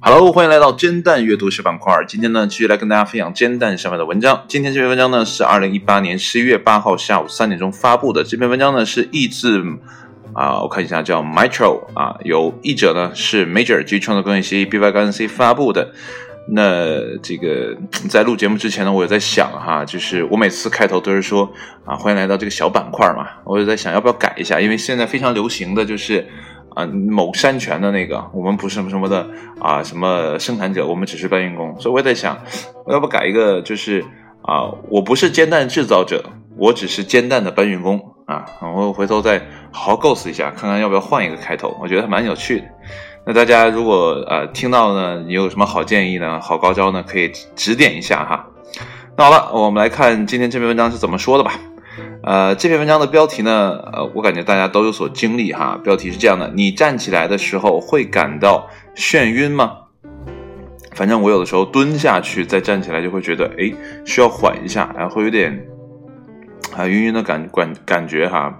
Hello，欢迎来到煎蛋阅读室板块。今天呢，继续来跟大家分享煎蛋上面的文章。今天这篇文章呢，是二零一八年十一月八号下午三点钟发布的。这篇文章呢，是译自啊，我看一下叫 Metro 啊，有译者呢是 Major G 创作工业协议 B Y 杠 C 发布的。那这个在录节目之前呢，我也在想哈，就是我每次开头都是说啊，欢迎来到这个小板块嘛，我就在想要不要改一下，因为现在非常流行的就是啊某山泉的那个，我们不是什么什么的啊什么生产者，我们只是搬运工，所以我也在想，我要不改一个，就是啊我不是煎蛋制造者，我只是煎蛋的搬运工啊，我回头再好好构思一下，看看要不要换一个开头，我觉得还蛮有趣的。那大家如果呃听到呢，你有什么好建议呢？好高招呢？可以指点一下哈。那好了，我们来看今天这篇文章是怎么说的吧。呃，这篇文章的标题呢，呃，我感觉大家都有所经历哈。标题是这样的：你站起来的时候会感到眩晕吗？反正我有的时候蹲下去再站起来就会觉得，哎，需要缓一下，然后会有点啊晕晕的感感感觉哈。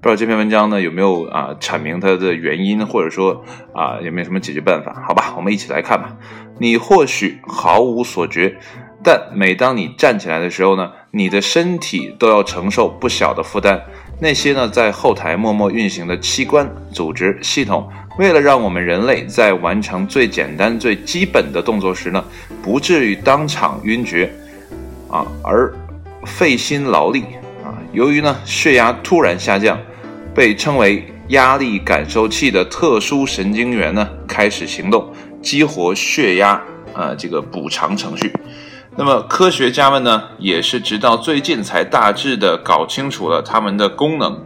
不知道这篇文章呢有没有啊阐明它的原因，或者说啊有没有什么解决办法？好吧，我们一起来看吧。你或许毫无所觉，但每当你站起来的时候呢，你的身体都要承受不小的负担。那些呢在后台默默运行的器官、组织、系统，为了让我们人类在完成最简单、最基本的动作时呢，不至于当场晕厥啊，而费心劳力啊。由于呢血压突然下降。被称为压力感受器的特殊神经元呢，开始行动，激活血压啊这个补偿程序。那么科学家们呢，也是直到最近才大致的搞清楚了它们的功能。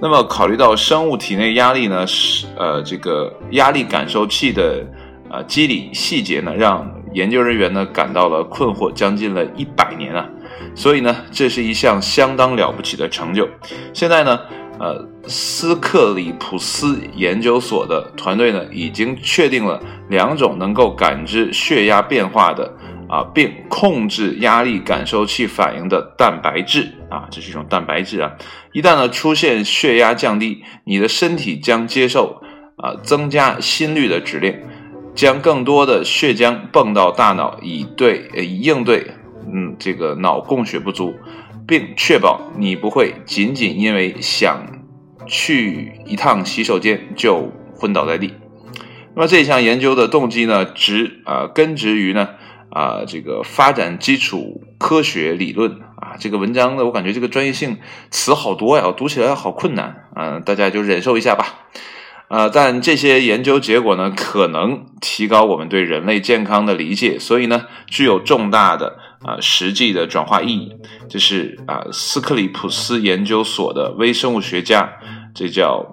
那么考虑到生物体内压力呢，是呃这个压力感受器的呃机理细节呢，让研究人员呢感到了困惑，将近了一百年啊。所以呢，这是一项相当了不起的成就。现在呢。呃，斯克里普斯研究所的团队呢，已经确定了两种能够感知血压变化的啊，并控制压力感受器反应的蛋白质啊，这是一种蛋白质啊。一旦呢出现血压降低，你的身体将接受啊增加心率的指令，将更多的血浆泵到大脑，以对以应对嗯这个脑供血不足。并确保你不会仅仅因为想去一趟洗手间就昏倒在地。那么这项研究的动机呢，植啊根植于呢啊这个发展基础科学理论啊。这个文章呢，我感觉这个专业性词好多呀，我读起来好困难啊，大家就忍受一下吧。呃，但这些研究结果呢，可能提高我们对人类健康的理解，所以呢，具有重大的。啊，实际的转化意义，这是啊斯克里普斯研究所的微生物学家，这叫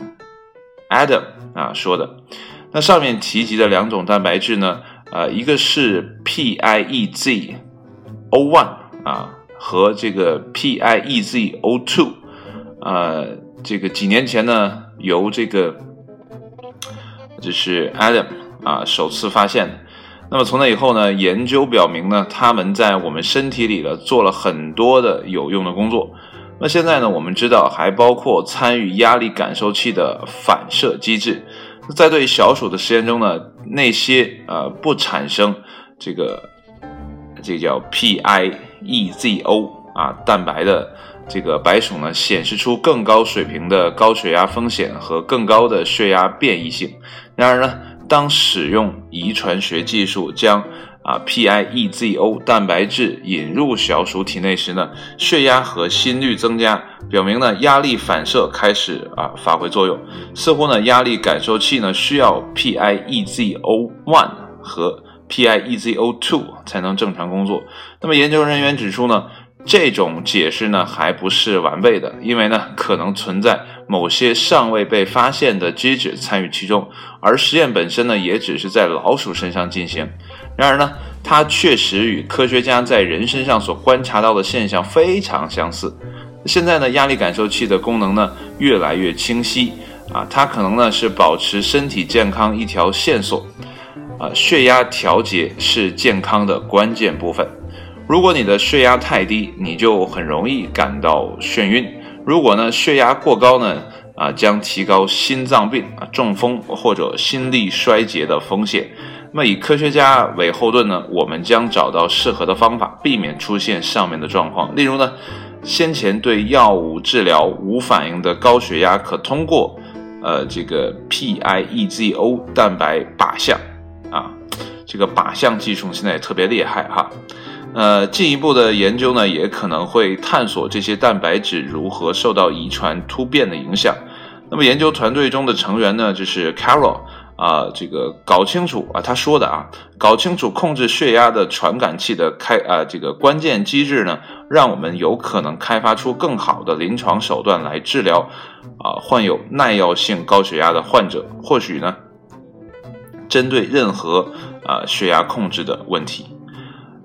Adam 啊说的。那上面提及的两种蛋白质呢，啊一个是 PIEZ O1 啊和这个 PIEZ O2，呃这个几年前呢由这个就是 Adam 啊首次发现。那么从那以后呢，研究表明呢，他们在我们身体里呢做了很多的有用的工作。那现在呢，我们知道还包括参与压力感受器的反射机制。在对小鼠的实验中呢，那些呃不产生这个这叫 PIEZO 啊蛋白的这个白鼠呢，显示出更高水平的高血压风险和更高的血压变异性。然而呢。当使用遗传学技术将啊 PIEZO 蛋白质引入小鼠体内时呢，血压和心率增加，表明呢压力反射开始啊发挥作用。似乎呢压力感受器呢需要 PIEZO1 和 PIEZO2 才能正常工作。那么研究人员指出呢。这种解释呢还不是完备的，因为呢可能存在某些尚未被发现的机制参与其中，而实验本身呢也只是在老鼠身上进行。然而呢，它确实与科学家在人身上所观察到的现象非常相似。现在呢，压力感受器的功能呢越来越清晰啊，它可能呢是保持身体健康一条线索啊，血压调节是健康的关键部分。如果你的血压太低，你就很容易感到眩晕；如果呢血压过高呢，啊，将提高心脏病啊、中风或者心力衰竭的风险。那么以科学家为后盾呢，我们将找到适合的方法，避免出现上面的状况。例如呢，先前对药物治疗无反应的高血压，可通过呃这个 PIEZO 蛋白靶向啊，这个靶向技术现在也特别厉害哈。呃，进一步的研究呢，也可能会探索这些蛋白质如何受到遗传突变的影响。那么研究团队中的成员呢，就是 Carol。啊，这个搞清楚啊，他说的啊，搞清楚控制血压的传感器的开啊，这个关键机制呢，让我们有可能开发出更好的临床手段来治疗啊患有耐药性高血压的患者。或许呢，针对任何啊血压控制的问题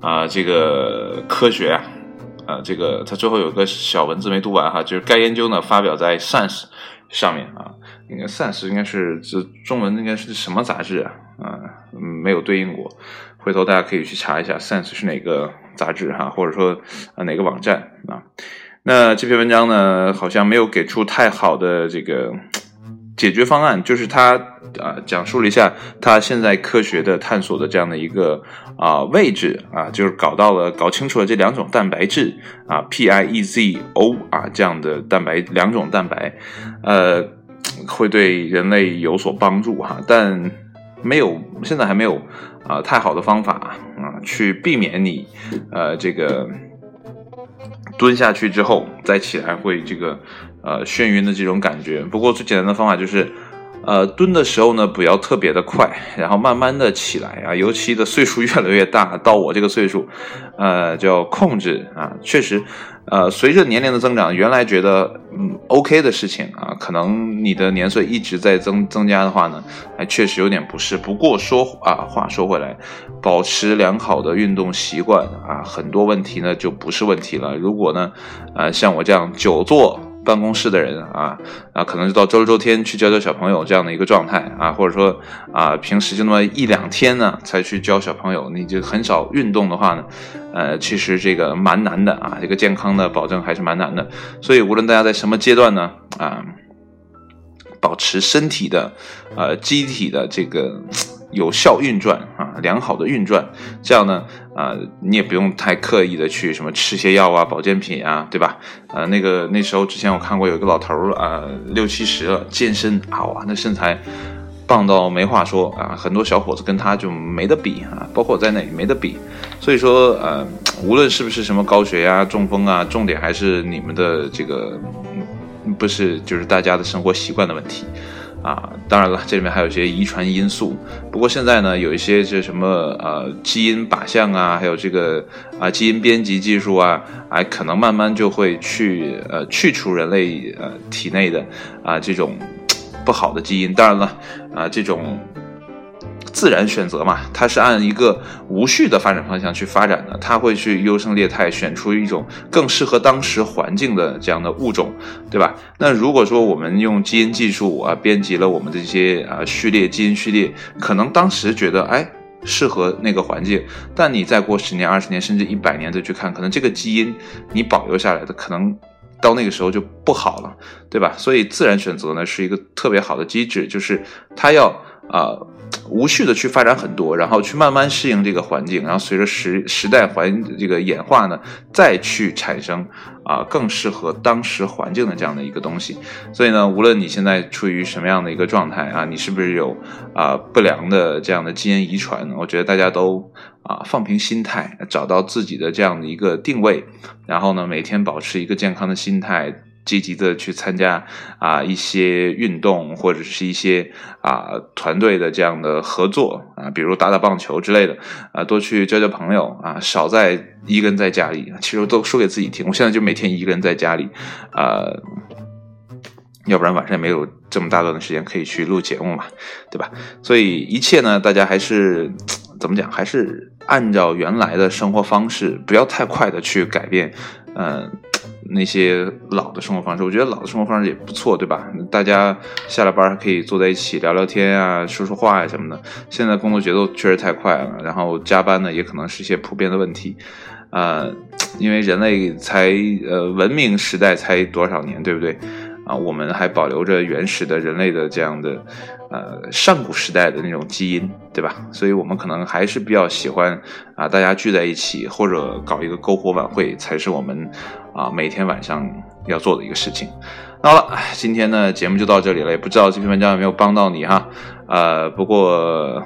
啊，这个科学啊，啊，这个他最后有个小文字没读完哈，就是该研究呢发表在 Science 上面啊。应该《Science》应该是这中文应该是什么杂志啊？啊，没有对应过，回头大家可以去查一下《Science》是哪个杂志哈，或者说啊哪个网站啊？那这篇文章呢，好像没有给出太好的这个解决方案，就是他啊讲述了一下他现在科学的探索的这样的一个啊位置啊，就是搞到了搞清楚了这两种蛋白质啊 P I E Z O 啊这样的蛋白两种蛋白，呃。会对人类有所帮助哈，但没有现在还没有啊太好的方法啊去避免你呃这个蹲下去之后再起来会这个呃眩晕的这种感觉。不过最简单的方法就是呃蹲的时候呢不要特别的快，然后慢慢的起来啊，尤其的岁数越来越大，到我这个岁数，呃就要控制啊，确实。呃，随着年龄的增长，原来觉得嗯 OK 的事情啊，可能你的年岁一直在增增加的话呢，还确实有点不适。不过说啊，话说回来，保持良好的运动习惯啊，很多问题呢就不是问题了。如果呢，呃，像我这样久坐。办公室的人啊啊，可能就到周六周天去教教小朋友这样的一个状态啊，或者说啊，平时就那么一两天呢才去教小朋友，你就很少运动的话呢，呃，其实这个蛮难的啊，这个健康的保证还是蛮难的。所以无论大家在什么阶段呢啊，保持身体的呃机体的这个。有效运转啊，良好的运转，这样呢，啊，你也不用太刻意的去什么吃些药啊、保健品啊，对吧？呃，那个那时候之前我看过有一个老头儿啊，六七十了，健身啊，哇，那身材棒到没话说啊，很多小伙子跟他就没得比啊，包括我在内没得比。所以说，呃，无论是不是什么高血压、中风啊，重点还是你们的这个，不是就是大家的生活习惯的问题。啊，当然了，这里面还有一些遗传因素。不过现在呢，有一些这什么呃基因靶向啊，还有这个啊基因编辑技术啊，哎，可能慢慢就会去呃去除人类呃体内的啊这种不好的基因。当然了，啊这种。自然选择嘛，它是按一个无序的发展方向去发展的，它会去优胜劣汰，选出一种更适合当时环境的这样的物种，对吧？那如果说我们用基因技术啊编辑了我们这些啊序列基因序列，可能当时觉得哎适合那个环境，但你再过十年、二十年甚至一百年再去看，可能这个基因你保留下来的可能到那个时候就不好了，对吧？所以自然选择呢是一个特别好的机制，就是它要啊。无序的去发展很多，然后去慢慢适应这个环境，然后随着时时代环这个演化呢，再去产生啊更适合当时环境的这样的一个东西。所以呢，无论你现在处于什么样的一个状态啊，你是不是有啊不良的这样的基因遗传？我觉得大家都啊放平心态，找到自己的这样的一个定位，然后呢，每天保持一个健康的心态。积极的去参加啊一些运动或者是一些啊团队的这样的合作啊，比如打打棒球之类的啊，多去交交朋友啊，少在一个人在家里。其实都说给自己听，我现在就每天一个人在家里啊，要不然晚上也没有这么大段的时间可以去录节目嘛，对吧？所以一切呢，大家还是怎么讲，还是按照原来的生活方式，不要太快的去改变，嗯。那些老的生活方式，我觉得老的生活方式也不错，对吧？大家下了班还可以坐在一起聊聊天啊，说说话呀什么的。现在工作节奏确实太快了，然后加班呢也可能是一些普遍的问题。呃，因为人类才呃文明时代才多少年，对不对？啊，我们还保留着原始的人类的这样的呃上古时代的那种基因，对吧？所以我们可能还是比较喜欢啊，大家聚在一起或者搞一个篝火晚会，才是我们啊每天晚上要做的一个事情。那好了，今天呢节目就到这里了，也不知道这篇文章有没有帮到你哈。呃，不过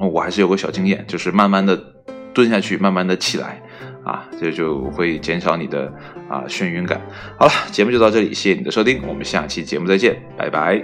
我还是有个小经验，就是慢慢的蹲下去，慢慢的起来。啊，这就会减少你的啊眩晕感。好了，节目就到这里，谢谢你的收听，我们下期节目再见，拜拜。